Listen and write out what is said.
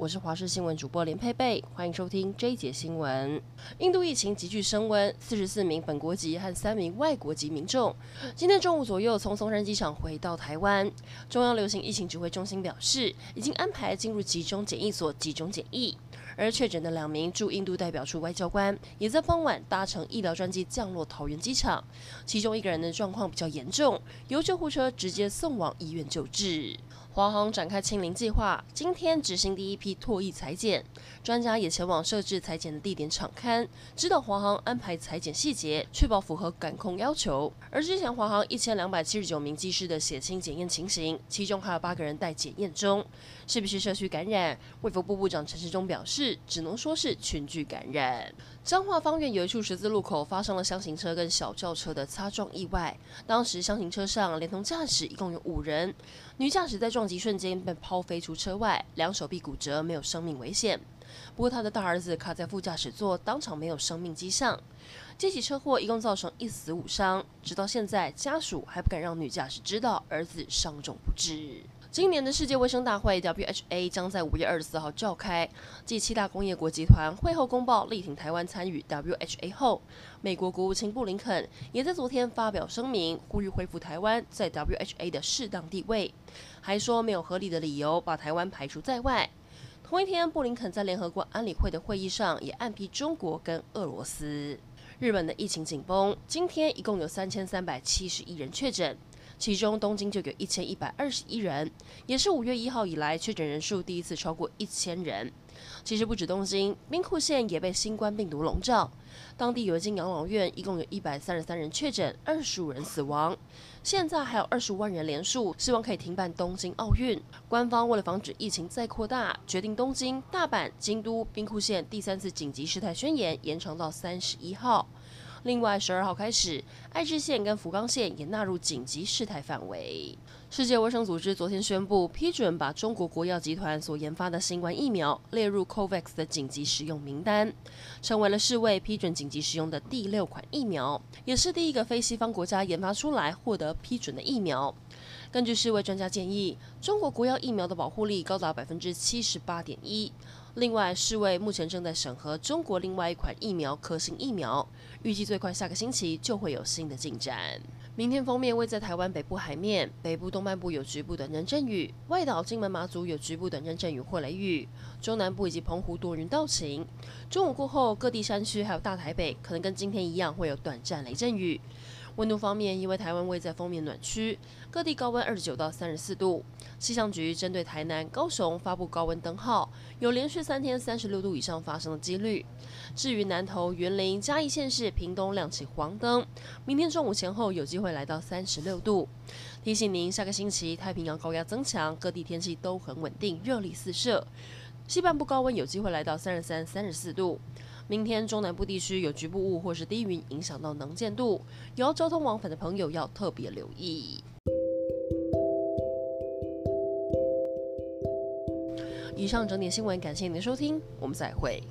我是华视新闻主播连佩佩，欢迎收听这一节新闻。印度疫情急剧升温，四十四名本国籍和三名外国籍民众今天中午左右从松山机场回到台湾。中央流行疫情指挥中心表示，已经安排进入集中检疫所集中检疫。而确诊的两名驻印度代表处外交官也在傍晚搭乘医疗专机降落桃园机场，其中一个人的状况比较严重，由救护车直接送往医院救治。华航展开清零计划，今天执行第一批唾液裁剪，专家也前往设置裁剪的地点场勘，指导华航安排裁剪细节，确保符合感控要求。而之前华航一千两百七十九名机师的血清检验情形，其中还有八个人待检验中，是不是社区感染？卫福部部长陈时中表示，只能说是群聚感染。彰化方圆有一处十字路口发生了厢型车跟小轿车的擦撞意外，当时厢型车上连同驾驶一共有五人，女驾驶在撞击瞬间被抛飞出车外，两手臂骨折，没有生命危险。不过他的大儿子卡在副驾驶座，当场没有生命迹象。这起车祸一共造成一死五伤，直到现在家属还不敢让女驾驶知道儿子伤重不治。今年的世界卫生大会 （WHA） 将在五月二十四号召开。继七大工业国集团会后公报力挺台湾参与 WHA 后，美国国务卿布林肯也在昨天发表声明，呼吁恢复台湾在 WHA 的适当地位，还说没有合理的理由把台湾排除在外。同一天，布林肯在联合国安理会的会议上也暗批中国跟俄罗斯。日本的疫情紧绷，今天一共有三千三百七十一人确诊。其中东京就有一千一百二十一人，也是五月一号以来确诊人数第一次超过一千人。其实不止东京，兵库县也被新冠病毒笼罩。当地有一间养老院，一共有一百三十三人确诊，二十五人死亡。现在还有二十五万人连署，希望可以停办东京奥运。官方为了防止疫情再扩大，决定东京、大阪、京都、兵库县第三次紧急事态宣言延长到三十一号。另外，十二号开始，爱知县跟福冈县也纳入紧急事态范围。世界卫生组织昨天宣布批准把中国国药集团所研发的新冠疫苗列入 COVAX 的紧急使用名单，成为了世卫批准紧急使用的第六款疫苗，也是第一个非西方国家研发出来获得批准的疫苗。根据世卫专家建议，中国国药疫苗的保护力高达百分之七十八点一。另外，世卫目前正在审核中国另外一款疫苗科兴疫苗，预计最快下个星期就会有新的进展。明天封面位在台湾北部海面，北部东半部有局部短阵阵雨，外岛、金门、马祖有局部短暂阵雨或雷雨，中南部以及澎湖多云到晴。中午过后，各地山区还有大台北可能跟今天一样会有短暂雷阵雨。温度方面，因为台湾位在锋面暖区，各地高温二十九到三十四度。气象局针对台南、高雄发布高温灯号，有连续三天三十六度以上发生的几率。至于南投、云林、嘉义县市、屏东亮起黄灯，明天中午前后有机会来到三十六度。提醒您，下个星期太平洋高压增强，各地天气都很稳定，热力四射。西半部高温有机会来到三十三、三十四度。明天中南部地区有局部雾或是低云影响到能见度，有交通往返的朋友要特别留意。以上整点新闻，感谢您的收听，我们再会。